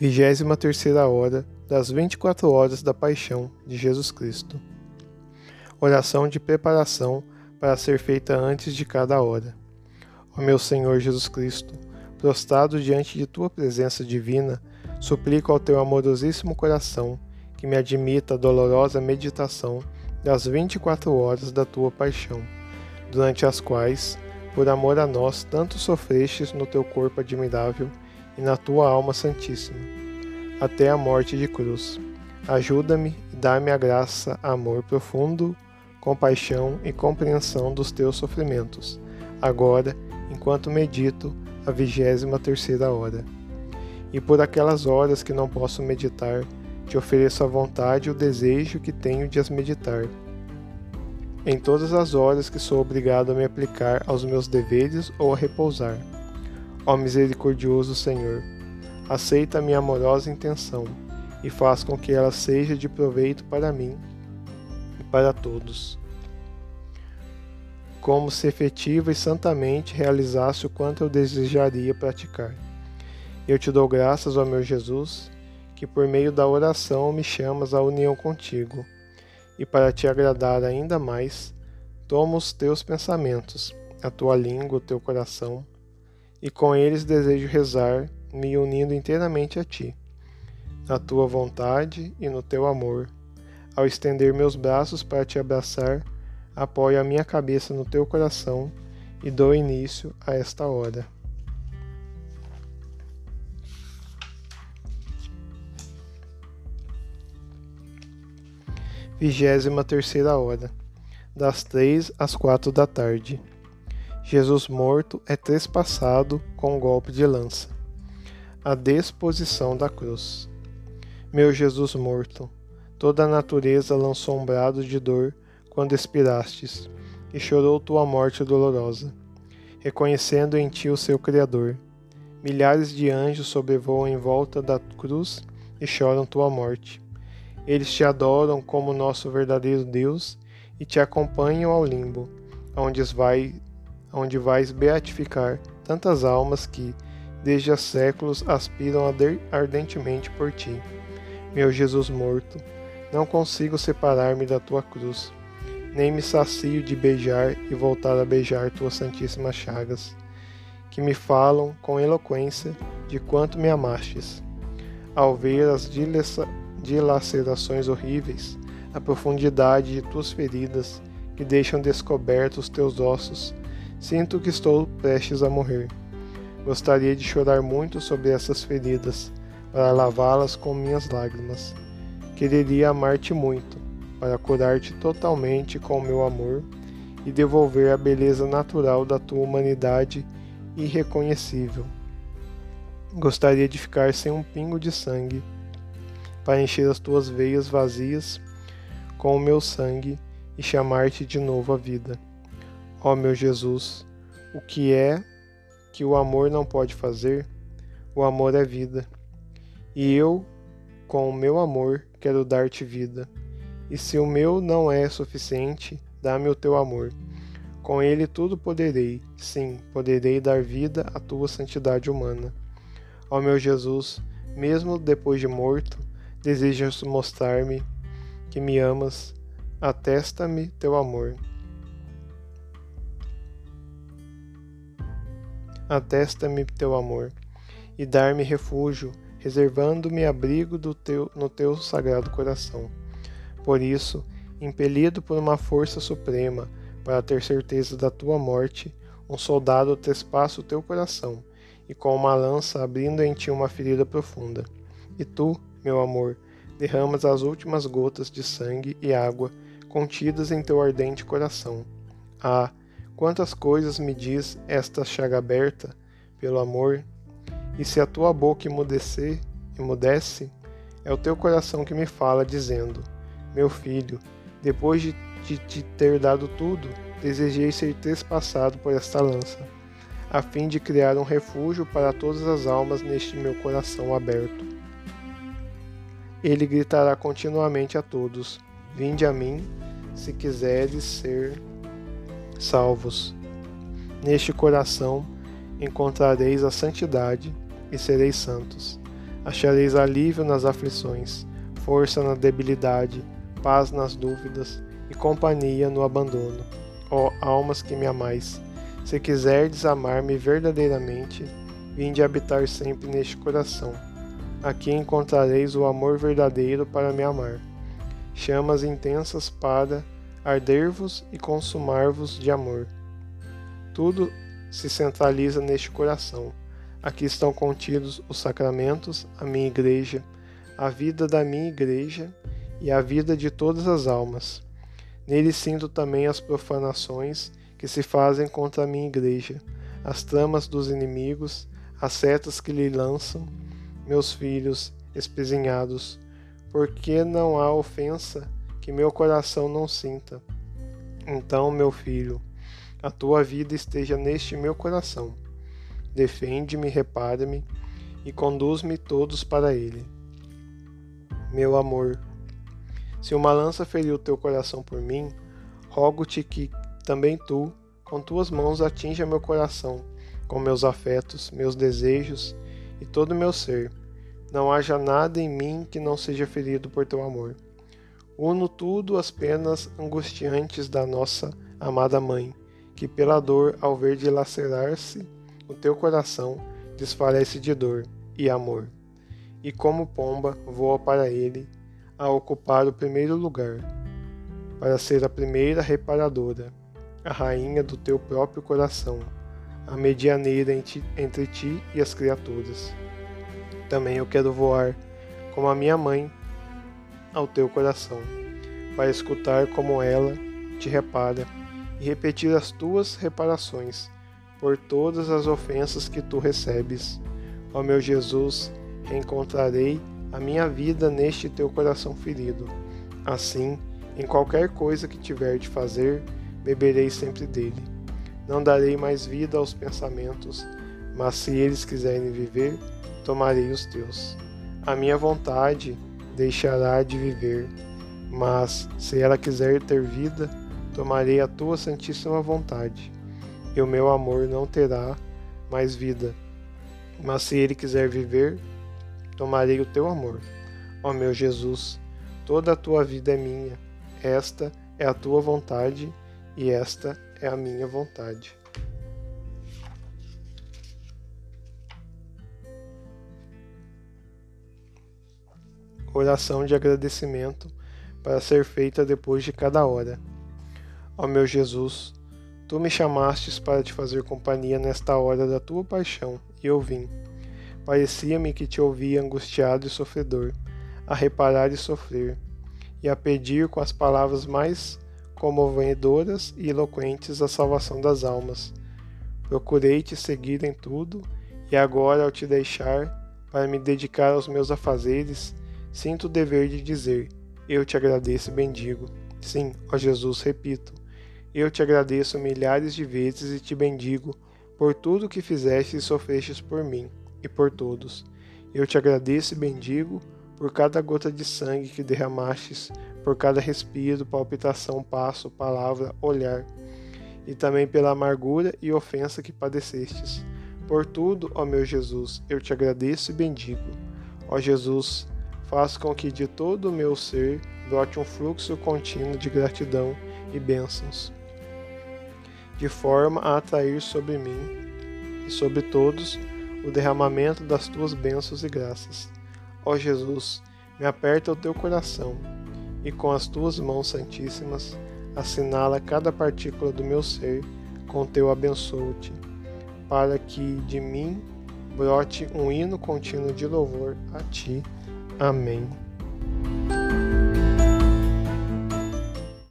Vigésima terceira hora das vinte e quatro horas da paixão de Jesus Cristo. Oração de preparação para ser feita antes de cada hora. Ó meu Senhor Jesus Cristo, prostrado diante de tua presença divina, suplico ao teu amorosíssimo coração que me admita a dolorosa meditação das vinte e quatro horas da tua paixão, durante as quais, por amor a nós, tanto sofrestes no teu corpo admirável e na tua alma santíssima, até a morte de cruz. Ajuda-me e dá-me a graça, amor profundo, compaixão e compreensão dos teus sofrimentos, agora, enquanto medito a vigésima terceira hora. E por aquelas horas que não posso meditar, te ofereço a vontade o desejo que tenho de as meditar. Em todas as horas que sou obrigado a me aplicar aos meus deveres ou a repousar Ó misericordioso Senhor, aceita a minha amorosa intenção e faz com que ela seja de proveito para mim e para todos. Como se efetiva e santamente realizasse o quanto eu desejaria praticar. Eu te dou graças, ó meu Jesus, que por meio da oração me chamas à união contigo, e para te agradar ainda mais, toma os teus pensamentos, a tua língua, o teu coração, e com eles desejo rezar, me unindo inteiramente a Ti, na Tua vontade e no Teu amor. Ao estender meus braços para te abraçar, apoio a minha cabeça no Teu coração e dou início a esta hora. Vigésima terceira hora, das três às quatro da tarde. Jesus morto é trespassado com um golpe de lança. A disposição da cruz. Meu Jesus morto, toda a natureza lançou um brado de dor quando expirastes, e chorou tua morte dolorosa, reconhecendo em ti o seu Criador. Milhares de anjos sobrevoam em volta da cruz e choram tua morte. Eles te adoram como nosso verdadeiro Deus e te acompanham ao limbo, onde vai onde vais beatificar tantas almas que, desde há séculos, aspiram ardentemente por ti. Meu Jesus morto, não consigo separar-me da tua cruz, nem me sacio de beijar e voltar a beijar tuas santíssimas chagas, que me falam com eloquência de quanto me amastes. Ao ver as dilacerações horríveis, a profundidade de tuas feridas, que deixam descobertos teus ossos, Sinto que estou prestes a morrer. Gostaria de chorar muito sobre essas feridas, para lavá-las com minhas lágrimas. Quereria amar-te muito, para curar-te totalmente com o meu amor e devolver a beleza natural da tua humanidade irreconhecível. Gostaria de ficar sem um pingo de sangue, para encher as tuas veias vazias com o meu sangue e chamar-te de novo à vida. Ó meu Jesus, o que é que o amor não pode fazer? O amor é vida. E eu, com o meu amor, quero dar-te vida. E se o meu não é suficiente, dá-me o teu amor. Com ele tudo poderei, sim, poderei dar vida à tua santidade humana. Ó meu Jesus, mesmo depois de morto, desejas mostrar-me que me amas, atesta-me teu amor. Atesta-me teu amor, e dar-me refúgio, reservando-me abrigo teu, no teu sagrado coração. Por isso, impelido por uma força suprema, para ter certeza da tua morte, um soldado trespassa o teu coração, e com uma lança abrindo em ti uma ferida profunda. E tu, meu amor, derramas as últimas gotas de sangue e água contidas em teu ardente coração. Ah, Quantas coisas me diz esta chaga aberta pelo amor, e se a tua boca emudecer, emudece, é o teu coração que me fala, dizendo: Meu filho, depois de te ter dado tudo, desejei ser trespassado por esta lança, a fim de criar um refúgio para todas as almas neste meu coração aberto. Ele gritará continuamente a todos: Vinde a mim, se quiseres ser salvos. Neste coração encontrareis a santidade e sereis santos. Achareis alívio nas aflições, força na debilidade, paz nas dúvidas e companhia no abandono. Ó almas que me amais, se quiserdes amar-me verdadeiramente, vinde habitar sempre neste coração. Aqui encontrareis o amor verdadeiro para me amar. Chamas intensas para arder-vos e consumar-vos de amor. Tudo se centraliza neste coração. Aqui estão contidos os sacramentos, a minha igreja, a vida da minha igreja e a vida de todas as almas. Nele sinto também as profanações que se fazem contra a minha igreja, as tramas dos inimigos, as setas que lhe lançam, meus filhos espezinhados, porque não há ofensa que meu coração não sinta. Então, meu filho, a tua vida esteja neste meu coração. Defende-me, repara-me e conduz-me todos para ele. Meu amor, se uma lança feriu teu coração por mim, rogo-te que também tu, com tuas mãos, atinja meu coração, com meus afetos, meus desejos e todo o meu ser. Não haja nada em mim que não seja ferido por teu amor. Uno tudo às penas angustiantes da nossa amada mãe, que pela dor, ao ver dilacerar-se o teu coração, desfalece de dor e amor. E como pomba voa para ele, a ocupar o primeiro lugar, para ser a primeira reparadora, a rainha do teu próprio coração, a medianeira entre ti e as criaturas. Também eu quero voar, como a minha mãe, ao teu coração, para escutar como ela te repara e repetir as tuas reparações por todas as ofensas que tu recebes. Ó meu Jesus, reencontrarei a minha vida neste teu coração ferido. Assim, em qualquer coisa que tiver de fazer, beberei sempre dele. Não darei mais vida aos pensamentos, mas se eles quiserem viver, tomarei os teus. A minha vontade deixará de viver, mas se ela quiser ter vida, tomarei a tua santíssima vontade, e o meu amor não terá mais vida. Mas se ele quiser viver, tomarei o teu amor. Ó meu Jesus, toda a tua vida é minha, esta é a tua vontade e esta é a minha vontade. Oração de agradecimento para ser feita depois de cada hora. Ó meu Jesus, tu me chamastes para te fazer companhia nesta hora da tua paixão, e eu vim. Parecia-me que te ouvia angustiado e sofredor, a reparar e sofrer, e a pedir com as palavras mais comovedoras e eloquentes a salvação das almas. Procurei te seguir em tudo, e agora, ao te deixar, para me dedicar aos meus afazeres, sinto o dever de dizer: Eu te agradeço e bendigo. Sim, ó Jesus, repito, eu te agradeço milhares de vezes e te bendigo por tudo que fizeste e sofrestes por mim e por todos. Eu te agradeço e bendigo por cada gota de sangue que derramastes, por cada respiro, palpitação, passo, palavra, olhar, e também pela amargura e ofensa que padecestes. Por tudo, ó meu Jesus, eu te agradeço e bendigo. Ó Jesus, faz com que de todo o meu ser brote um fluxo contínuo de gratidão e bênçãos de forma a atrair sobre mim e sobre todos o derramamento das tuas bênçãos e graças. Ó Jesus, me aperta o teu coração e com as tuas mãos santíssimas assinala cada partícula do meu ser com teu abençoo-te, para que de mim brote um hino contínuo de louvor a ti. Amém.